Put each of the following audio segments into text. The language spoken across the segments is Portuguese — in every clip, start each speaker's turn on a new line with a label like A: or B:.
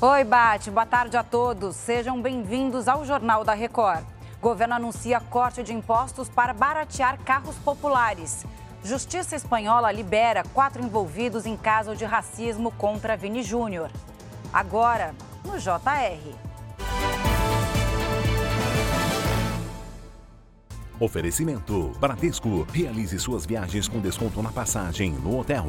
A: Oi, Bate. Boa tarde a todos. Sejam bem-vindos ao Jornal da Record. Governo anuncia corte de impostos para baratear carros populares. Justiça espanhola libera quatro envolvidos em caso de racismo contra Vini Júnior. Agora, no JR.
B: Oferecimento: Bradesco. Realize suas viagens com desconto na passagem no hotel.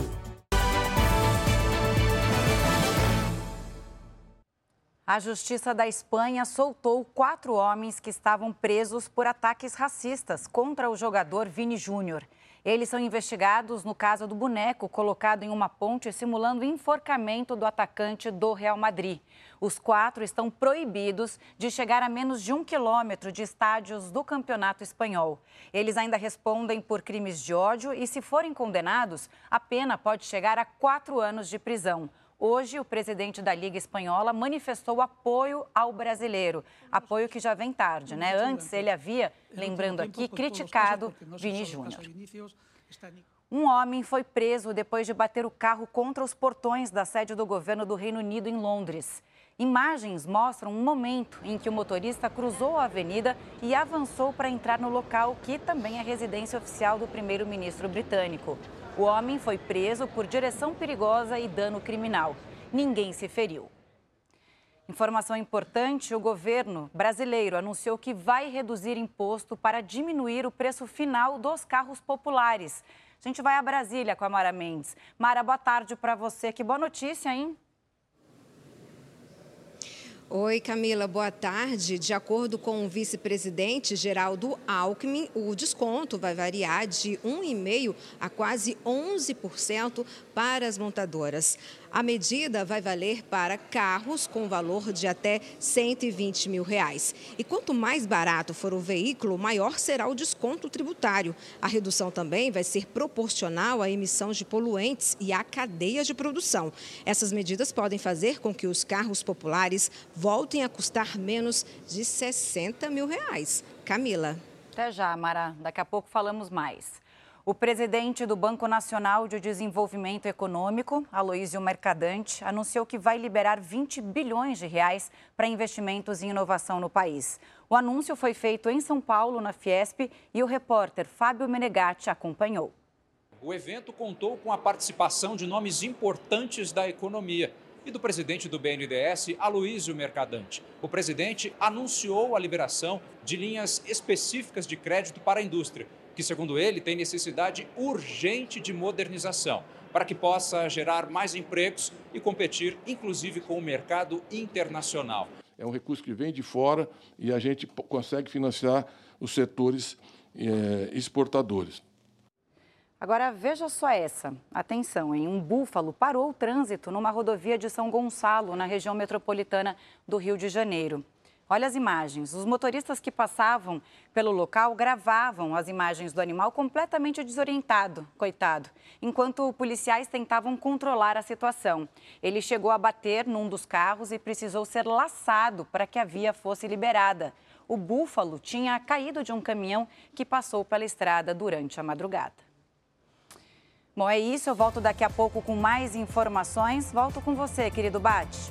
A: A Justiça da Espanha soltou quatro homens que estavam presos por ataques racistas contra o jogador Vini Júnior. Eles são investigados no caso do boneco colocado em uma ponte simulando enforcamento do atacante do Real Madrid. Os quatro estão proibidos de chegar a menos de um quilômetro de estádios do campeonato espanhol. Eles ainda respondem por crimes de ódio e, se forem condenados, a pena pode chegar a quatro anos de prisão. Hoje, o presidente da Liga Espanhola manifestou apoio ao brasileiro. Apoio que já vem tarde, né? Antes, ele havia, lembrando aqui, criticado Vini Júnior. Um homem foi preso depois de bater o carro contra os portões da sede do governo do Reino Unido em Londres. Imagens mostram um momento em que o motorista cruzou a avenida e avançou para entrar no local que também é residência oficial do primeiro-ministro britânico. O homem foi preso por direção perigosa e dano criminal. Ninguém se feriu. Informação importante: o governo brasileiro anunciou que vai reduzir imposto para diminuir o preço final dos carros populares. A gente vai a Brasília com a Mara Mendes. Mara, boa tarde para você. Que boa notícia, hein?
C: Oi, Camila, boa tarde. De acordo com o vice-presidente Geraldo Alckmin, o desconto vai variar de 1,5% a quase 11% para as montadoras. A medida vai valer para carros com valor de até 120 mil reais. E quanto mais barato for o veículo, maior será o desconto tributário. A redução também vai ser proporcional à emissão de poluentes e à cadeia de produção. Essas medidas podem fazer com que os carros populares voltem a custar menos de 60 mil reais. Camila.
A: Até já, Mara. Daqui a pouco falamos mais. O presidente do Banco Nacional de Desenvolvimento Econômico, Aloísio Mercadante, anunciou que vai liberar 20 bilhões de reais para investimentos em inovação no país. O anúncio foi feito em São Paulo, na Fiesp, e o repórter Fábio Menegatti acompanhou.
D: O evento contou com a participação de nomes importantes da economia e do presidente do BNDES, Aloísio Mercadante. O presidente anunciou a liberação de linhas específicas de crédito para a indústria que, segundo ele, tem necessidade urgente de modernização para que possa gerar mais empregos e competir, inclusive, com o mercado internacional.
E: É um recurso que vem de fora e a gente consegue financiar os setores é, exportadores.
A: Agora veja só essa. Atenção, em um búfalo parou o trânsito numa rodovia de São Gonçalo, na região metropolitana do Rio de Janeiro. Olha as imagens. Os motoristas que passavam pelo local gravavam as imagens do animal completamente desorientado, coitado, enquanto policiais tentavam controlar a situação. Ele chegou a bater num dos carros e precisou ser laçado para que a via fosse liberada. O búfalo tinha caído de um caminhão que passou pela estrada durante a madrugada. Bom, é isso. Eu volto daqui a pouco com mais informações. Volto com você, querido Bate.